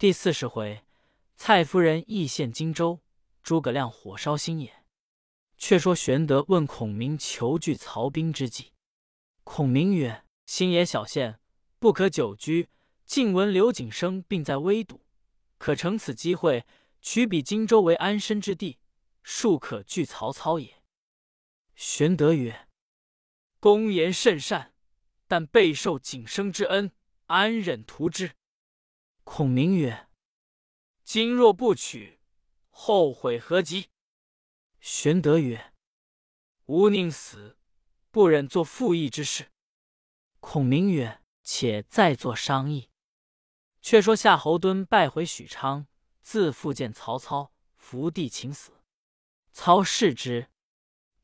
第四十回，蔡夫人义献荆州，诸葛亮火烧新野。却说玄德问孔明求拒曹兵之计，孔明曰：“新野小县，不可久居。近闻刘景升病在危堵，可乘此机会，取彼荆州为安身之地，庶可拒曹操也。”玄德曰：“公言甚善，但备受景升之恩，安忍图之？”孔明曰：“今若不取，后悔何及？”玄德曰：“吾宁死，不忍做负义之事。”孔明曰：“且再作商议。”却说夏侯惇败回许昌，自复见曹操，伏地请死。操视之，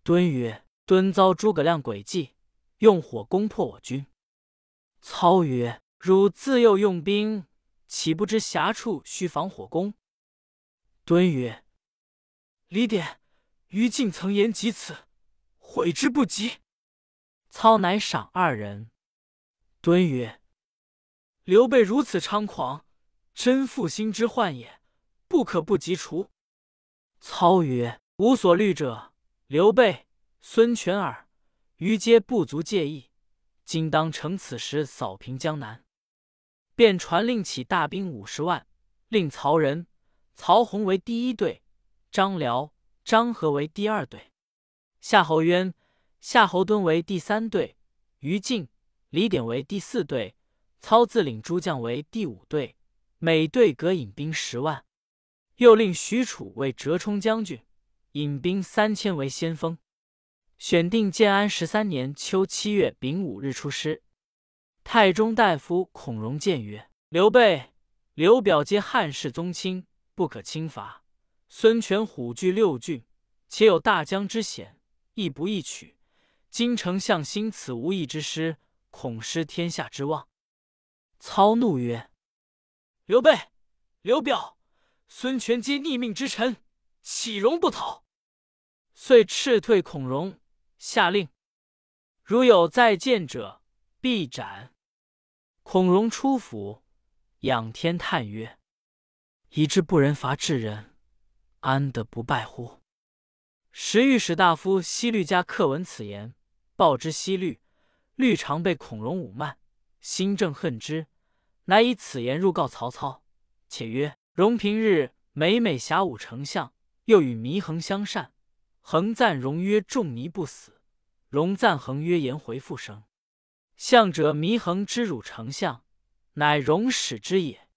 敦曰：“敦遭诸葛亮诡计，用火攻破我军。”操曰：“汝自幼用兵，岂不知狭处须防火攻？”敦曰：“李典。”于禁曾言及此，悔之不及。操乃赏二人。敦曰：“刘备如此猖狂，真负心之患也，不可不及除。”操曰：“无所虑者，刘备、孙权耳，余皆不足介意。今当乘此时扫平江南。”便传令起大兵五十万，令曹仁、曹洪为第一队，张辽。张合为第二队，夏侯渊、夏侯惇为第三队，于禁、李典为第四队，操自领诸将为第五队，每队各引兵十万。又令许褚为折冲将军，引兵三千为先锋。选定建安十三年秋七月丙午日出师。太中大夫孔融谏曰：“刘备、刘表皆汉室宗亲，不可轻伐。”孙权虎踞六郡，且有大江之险，亦不易取。今丞相兴此无义之师，恐失天下之望。操怒曰：“刘备、刘表、孙权皆逆命之臣，岂容不讨？”遂斥退孔融，下令：“如有再见者，必斩。”孔融出府，仰天叹曰：“以至不仁伐智人。”安得不败乎？时御史大夫西律家客闻此言，报之西律。律常被孔融侮慢，心正恨之，乃以此言入告曹操，且曰：“融平日每每侠武丞相，又与祢衡相善。衡赞融曰：‘仲尼不死。’融赞衡曰：‘颜回复生。’相者祢衡之辱丞相，乃融使之也。”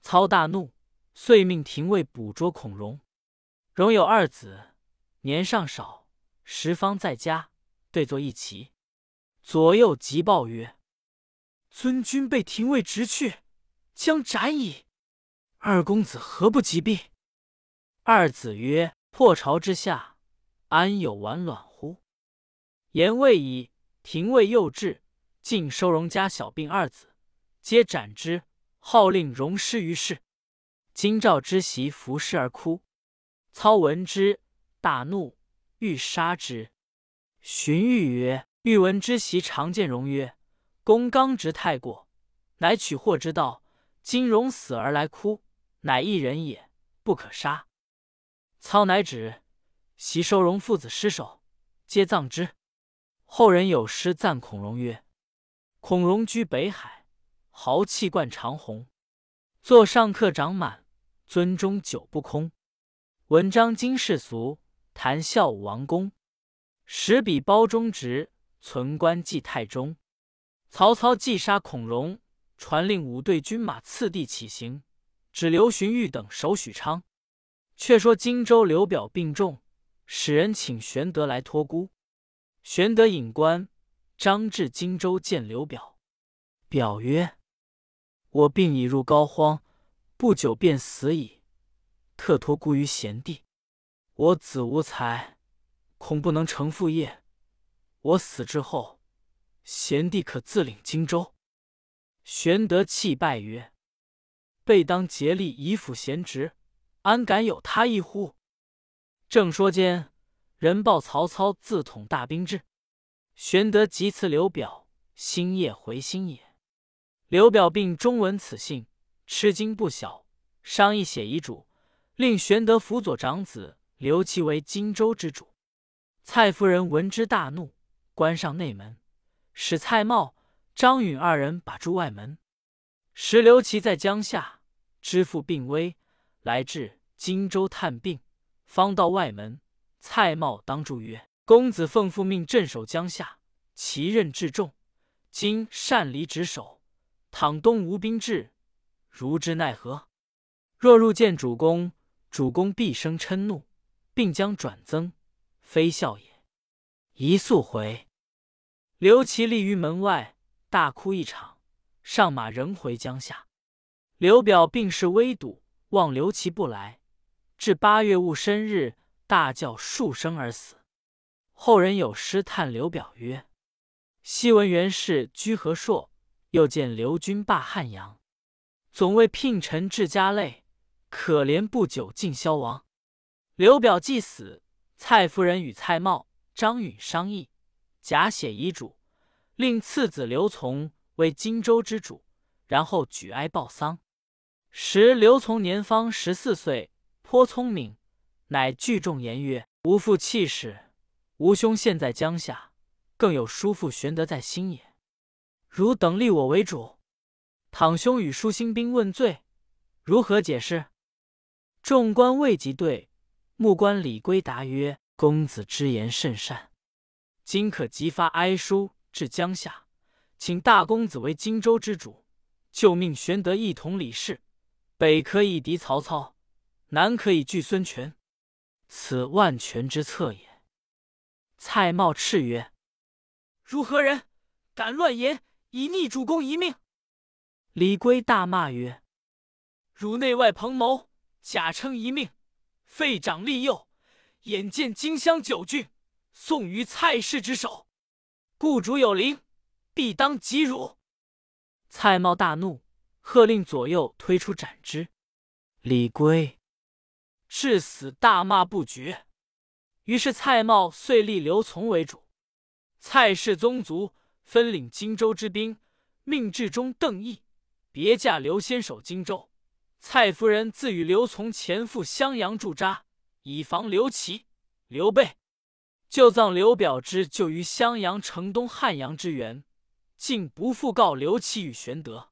操大怒。遂命廷尉捕捉孔融。融有二子，年尚少，时方在家，对坐一齐。左右急报曰：“尊君被廷尉执去，将斩矣。二公子何不急避？”二子曰：“破巢之下，安有完卵乎？”言未已，廷尉又至，尽收容家小病二子，皆斩之，号令容师于市。京兆之媳伏尸而哭，操闻之大怒，欲杀之。荀彧曰：“欲闻之媳常见容曰：‘公刚直太过，乃取祸之道。今容死而来哭，乃一人也，不可杀。’操乃止，袭收容父子尸首，皆葬之。后人有诗赞孔融曰：‘孔融居北海，豪气贯长虹。座上客长满。’”尊中酒不空，文章经世俗，谈笑武王公。十笔包中直，存官记太中。曹操既杀孔融，传令五队军马次第起行，只留荀彧等守许昌。却说荆州刘表病重，使人请玄德来托孤。玄德引关张至荆州见刘表，表曰：“我病已入膏肓。”不久便死矣，特托孤于贤弟。我子无才，恐不能成父业。我死之后，贤弟可自领荆州。玄德泣拜曰：“备当竭力以辅贤侄，安敢有他意乎？”正说间，人报曹操自统大兵至。玄德急辞刘表，星夜回新野。刘表病中闻此信。吃惊不小，商议写遗嘱，令玄德辅佐长子刘琦为荆州之主。蔡夫人闻之大怒，关上内门，使蔡瑁、张允二人把住外门。时刘琦在江夏，知父病危，来至荆州探病，方到外门，蔡瑁当住曰：“公子奉父命镇守江夏，其任至重，今擅离职守，倘东吴兵至，如之奈何？若入见主公，主公必生嗔怒，并将转增。”非笑也，一速回。刘琦立于门外，大哭一场，上马仍回江夏。刘表病势危笃，望刘琦不来，至八月戊申日，大叫数声而死。后人有诗叹刘表曰：“昔闻袁氏居河朔，又见刘军霸汉阳。总为聘臣治家累，可怜不久尽消亡。”刘表既死。蔡夫人与蔡瑁、张允商议，假写遗嘱，令次子刘琮为荆州之主，然后举哀报丧。时刘琮年方十四岁，颇聪明，乃聚众言曰：“吾父气势，吾兄现在江夏，更有叔父玄德在新野。汝等立我为主，倘兄与叔兴兵问罪，如何解释？”众官未及对。目官李归答曰：“公子之言甚善，今可即发哀书至江夏，请大公子为荆州之主，就命玄德一统李氏，北可以敌曹操，南可以拒孙权，此万全之策也。”蔡瑁叱曰：“如何人，敢乱言，以逆主公一命？”李圭大骂曰：“汝内外朋谋，假称一命！”废长立幼，眼见荆襄九郡送于蔡氏之手，故主有灵，必当及汝。蔡瑁大怒，喝令左右推出斩之。李圭至死大骂不绝。于是蔡瑁遂立刘琮为主，蔡氏宗族分领荆州之兵，命至中邓毅别驾刘先守荆州。蔡夫人自与刘琮前赴襄阳驻扎，以防刘琦、刘备。就葬刘表之就于襄阳城东汉阳之原，竟不复告刘琦与玄德。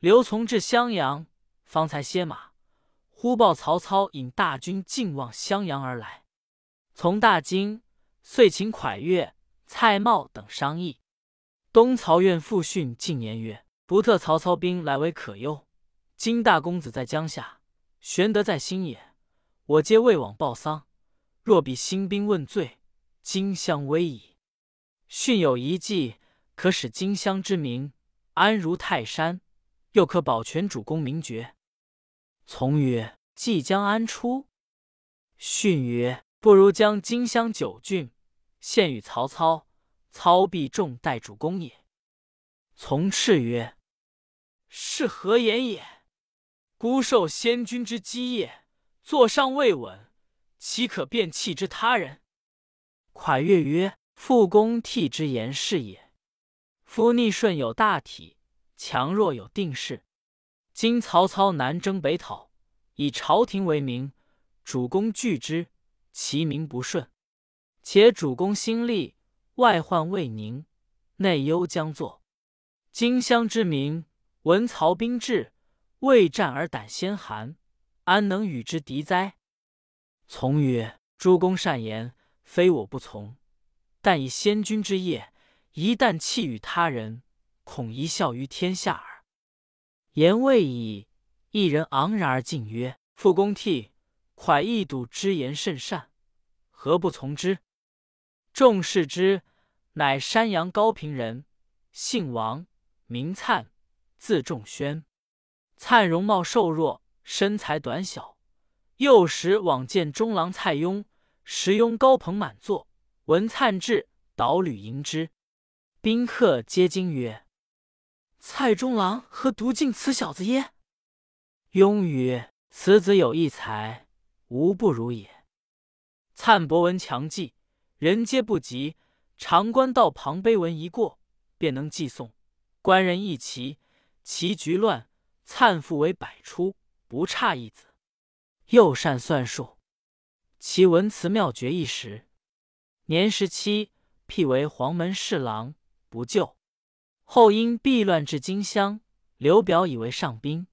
刘琮至襄阳，方才歇马，忽报曹操引大军进望襄阳而来。从大惊，遂请蒯越、蔡瑁等商议。东曹院复训进言曰：“不特曹操兵来为可忧。”今大公子在江夏，玄德在新野，我皆未往报丧。若比兴兵问罪，荆襄危矣。训有一计，可使荆襄之民安如泰山，又可保全主公名爵。从曰：即将安出？训曰：不如将荆襄九郡献与曹操，操必重待主公也。从赤曰：是何言也？孤受先君之基业，坐上未稳，岂可便弃之他人？蒯越曰：“父公替之言是也。夫逆顺有大体，强弱有定势。今曹操南征北讨，以朝廷为名，主公拒之，其名不顺。且主公心力，外患未宁，内忧将作。荆襄之民闻曹兵至。”未战而胆先寒，安能与之敌哉？从曰：“诸公善言，非我不从。但以先君之业，一旦弃与他人，恐贻笑于天下耳。”言未已，一人昂然而进曰：“傅公替蒯义笃之言甚善，何不从之？”众视之，乃山阳高平人，姓王，名粲，字仲宣。灿容貌瘦弱，身材短小。幼时往见中郎蔡邕，时拥高朋满座。闻灿至，导履迎之。宾客皆惊曰：“蔡中郎何独敬此小子耶？”邕曰：“此子有一才，无不如也。”灿博闻强记，人皆不及。常官道旁碑文一过，便能记诵。官人一齐，棋局乱。灿复为百出，不差一子。又善算术，其文辞妙绝一时。年十七，辟为黄门侍郎，不就。后因避乱至荆襄，刘表以为上宾。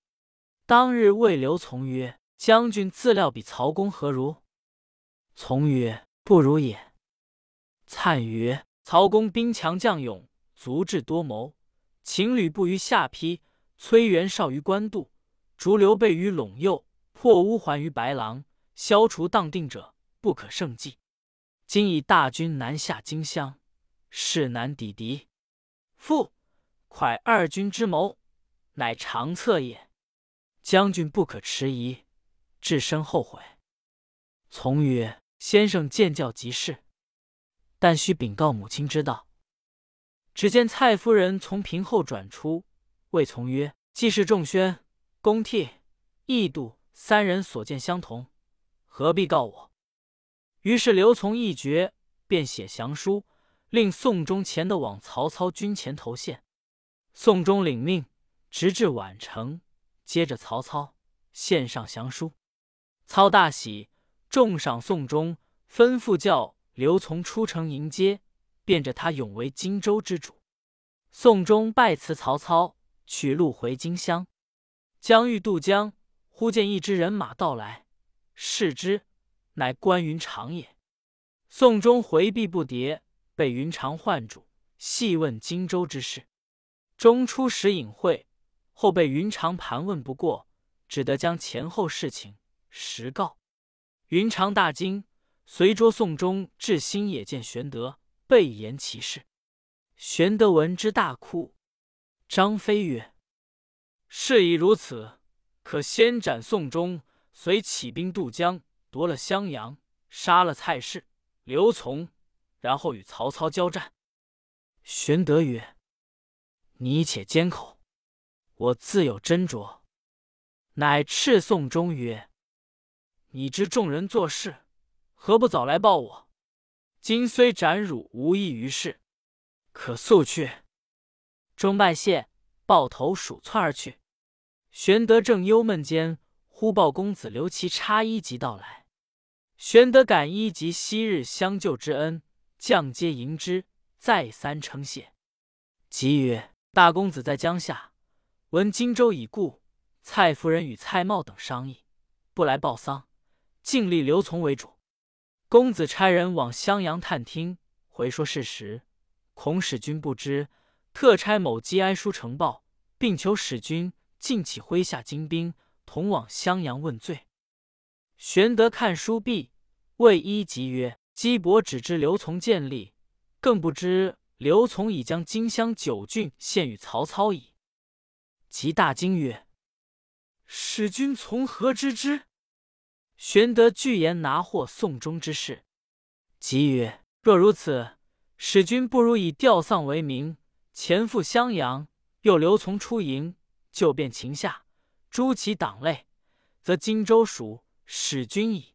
当日谓刘琮曰：“将军自料比曹公何如？”从曰：“不如也。”灿曰：“曹公兵强将勇，足智多谋，秦吕布于下邳，崔元绍于官渡，逐刘备于陇右，破乌桓于白狼，消除荡定者，不可胜计。今以大军南下荆襄，势难抵敌。父蒯二军之谋，乃长策也。将军不可迟疑，至身后悔。”从曰。先生见教即是，但须禀告母亲知道。只见蔡夫人从屏后转出，谓从曰：“既是仲宣、公替、义度三人所见相同，何必告我？”于是刘从一决，便写降书，令宋忠前的往曹操军前投献。宋忠领命，直至宛城，接着曹操献上降书。操大喜。重赏宋忠，吩咐叫刘琮出城迎接，便着他永为荆州之主。宋忠拜辞曹操，取路回荆襄。将欲渡江，忽见一支人马到来，视之，乃关云长也。宋忠回避不迭，被云长唤住，细问荆州之事。中初时隐晦，后被云长盘问不过，只得将前后事情实告。云长大惊，随捉宋忠至新野，见玄德，备言其事。玄德闻之，大哭。张飞曰：“事已如此，可先斩宋忠，随起兵渡江，夺了襄阳，杀了蔡氏、刘琮，然后与曹操交战。”玄德曰：“你且缄口，我自有斟酌。”乃斥宋忠曰。你知众人做事，何不早来报我？今虽斩汝，无益于事，可速去。钟拜谢，抱头鼠窜而去。玄德正忧闷间，忽报公子刘琦差一级到来。玄德感一级昔日相救之恩，降阶迎之，再三称谢。即曰：“大公子在江夏，闻荆州已故，蔡夫人与蔡瑁等商议，不来报丧。”尽力刘琮为主，公子差人往襄阳探听，回说事实，恐使君不知，特差某击哀书呈报，并求使君尽起麾下精兵，同往襄阳问罪。玄德看书毕，谓一吉曰：“姬伯只知刘琮建立，更不知刘琮已将荆襄九郡献与曹操矣。”即大惊曰：“使君从何知之？”玄德具言拿获宋忠之事，即曰：“若如此，使君不如以吊丧为名，前赴襄阳，又留从出营，就便秦下，诛其党类，则荆州属使君矣。”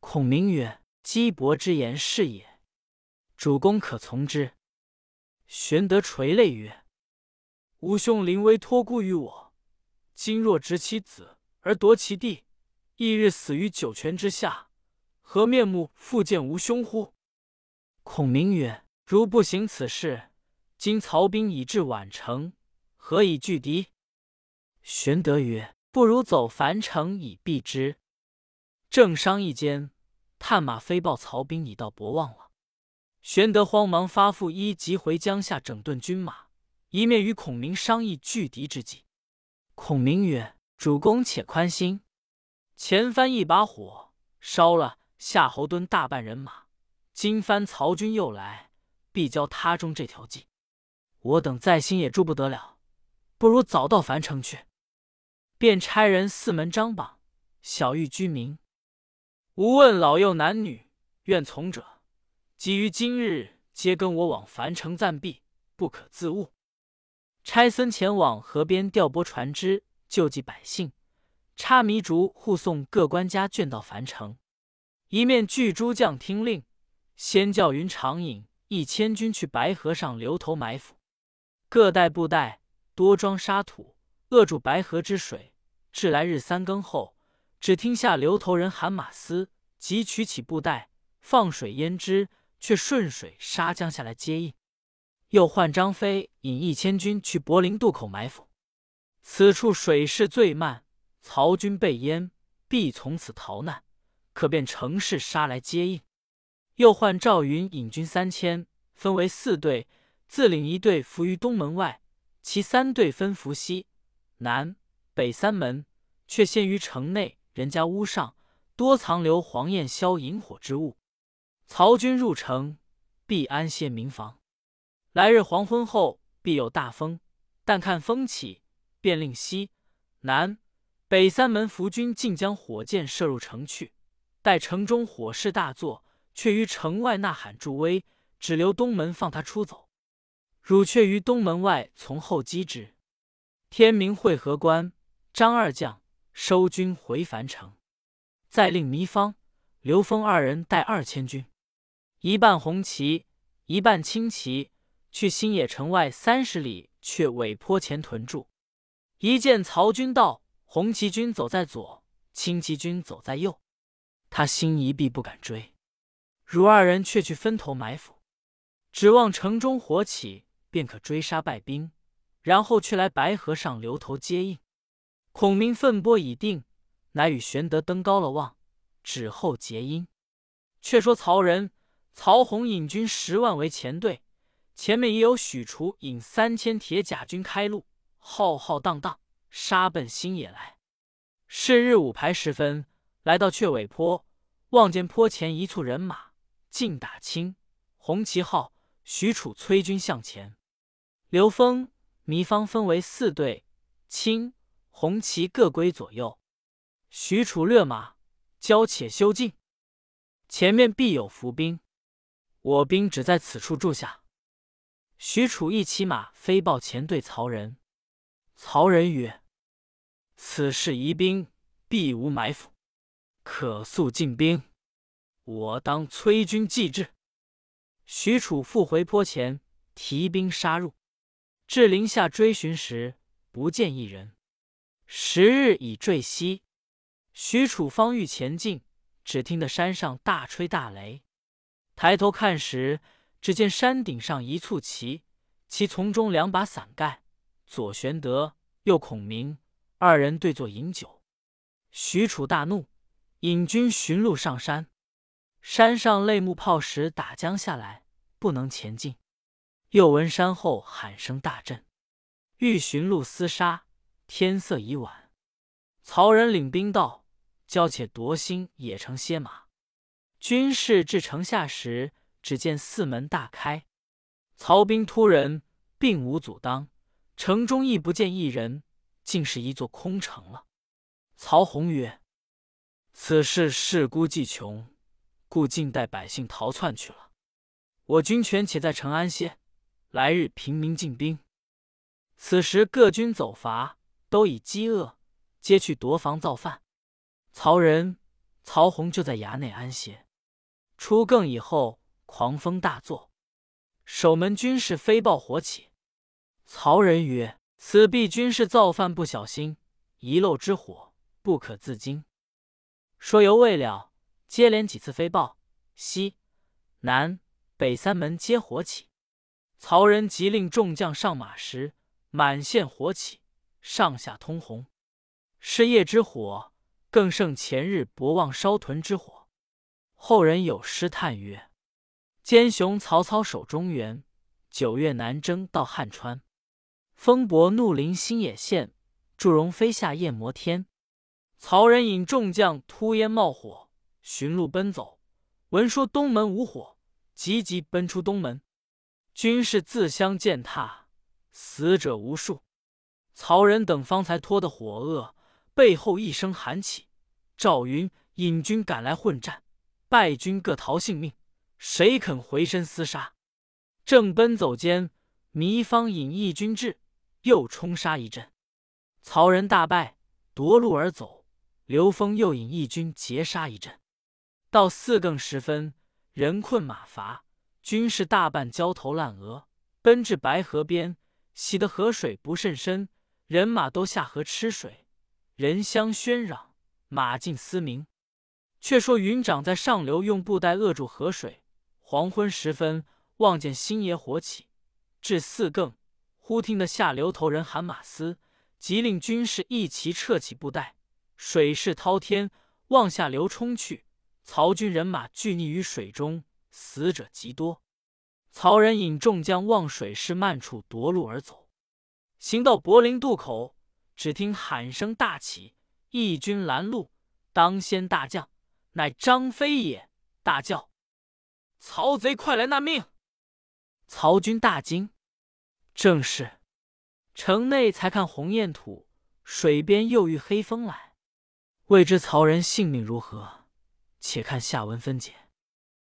孔明曰：“姬伯之言是也，主公可从之。”玄德垂泪曰：“吾兄临危托孤于我，今若执其子而夺其弟。”翌日死于九泉之下，何面目复见吾兄乎？孔明曰：“如不行此事，今曹兵已至宛城，何以拒敌？”玄德曰：“不如走樊城以避之。”正商议间，探马飞报曹兵已到博望了。玄德慌忙发付一急回江夏整顿军马，一面与孔明商议拒敌之计。孔明曰：“主公且宽心。”前番一把火烧了夏侯惇大半人马，今番曹军又来，必教他中这条计。我等在心也住不得了，不如早到樊城去。便差人四门张榜，小谕居民：无问老幼男女，愿从者，即于今日皆跟我往樊城暂避，不可自误。差僧前往河边调拨船只，救济百姓。插迷竹护送各官家眷到樊城，一面聚诸将听令，先叫云长引一千军去白河上留头埋伏，各带布袋多装沙土，扼住白河之水。至来日三更后，只听下流头人喊马嘶，即取起布袋，放水淹之，却顺水杀将下来接应。又唤张飞引一千军去柏林渡口埋伏，此处水势最慢，曹军被淹，必从此逃难，可便乘势杀来接应。又唤赵云引军三千，分为四队，自领一队伏于东门外，其三队分伏西南北三门，却陷于城内人家屋上，多藏留黄焰硝引火之物。曹军入城，必安歇民房。来日黄昏后，必有大风。但看风起，便令西南北三门伏军竟将火箭射入城去。待城中火势大作，却于城外呐喊助威，只留东门放他出走。汝却于东门外从后击之。天明会合关，张二将收军回樊城。再令糜芳、刘封二人带二千军，一半红旗，一半青旗。去新野城外三十里，却尾坡前屯住。一见曹军到，红旗军走在左，青旗军走在右，他心一闭，不敢追。汝二人却去分头埋伏，指望城中火起，便可追杀败兵，然后去来白河上留头接应。孔明分拨已定，乃与玄德登高了望，指后结姻。却说曹仁、曹洪引军十万为前队。前面也有许褚引三千铁甲军开路，浩浩荡荡杀奔新野来。是日午牌时分，来到雀尾坡，望见坡前一簇人马，尽打青红旗号。许褚催军向前，刘封、糜芳分为四队，青红旗各归左右。许褚勒马，交且休进，前面必有伏兵，我兵只在此处住下。许褚一骑马飞报前队曹仁，曹仁曰：“此事疑兵，必无埋伏，可速进兵。我当催军继至。”许褚复回坡前，提兵杀入。至林下追寻时，不见一人。时日已坠西，许褚方欲前进，只听得山上大吹大雷，抬头看时。只见山顶上一簇旗，其丛中两把伞盖，左玄德，右孔明，二人对坐饮酒。许褚大怒，引军寻路上山。山上擂木炮石打将下来，不能前进。又闻山后喊声大震，欲寻路厮杀。天色已晚，曹仁领兵到，交且夺心野城歇马。军士至城下时。只见四门大开，曹兵突人，并无阻挡。城中亦不见一人，竟是一座空城了。曹洪曰：“此事事孤计穷，故尽带百姓逃窜去了。我军权且在城安歇，来日平民进兵。此时各军走伐，都已饥饿，皆去夺房造饭。曹仁、曹洪就在衙内安歇。初更以后。”狂风大作，守门军士飞报火起。曹仁曰：“此必军士造饭不小心，遗漏之火，不可自禁。”说犹未了，接连几次飞报，西南北三门皆火起。曹仁急令众将上马时，满线火起，上下通红。是夜之火，更胜前日博望烧屯之火。后人有诗叹曰。奸雄曹操守中原，九月南征到汉川。风伯怒临新野县，祝融飞下夜摩天。曹仁引众将突烟冒火，寻路奔走。闻说东门无火，急急奔出东门。军士自相践踏，死者无数。曹仁等方才脱得火恶，背后一声喊起，赵云引军赶来混战，败军各逃性命。谁肯回身厮杀？正奔走间，糜芳引义军至，又冲杀一阵。曹仁大败，夺路而走。刘封又引义军截杀一阵。到四更时分，人困马乏，军士大半焦头烂额，奔至白河边，洗得河水不甚深，人马都下河吃水，人相喧嚷，马尽嘶鸣。却说云长在上流用布袋扼住河水。黄昏时分，望见星爷火起，至四更，忽听得下流头人喊马嘶，即令军士一齐撤起布袋。水势滔天，往下流冲去。曹军人马俱溺于水中，死者极多。曹仁引众将望水势慢处夺路而走，行到柏林渡口，只听喊声大起，义军拦路，当先大将。乃张飞也，大叫：“曹贼快来纳命！”曹军大惊。正是城内才看鸿雁土，水边又遇黑风来。未知曹仁性命如何？且看下文分解。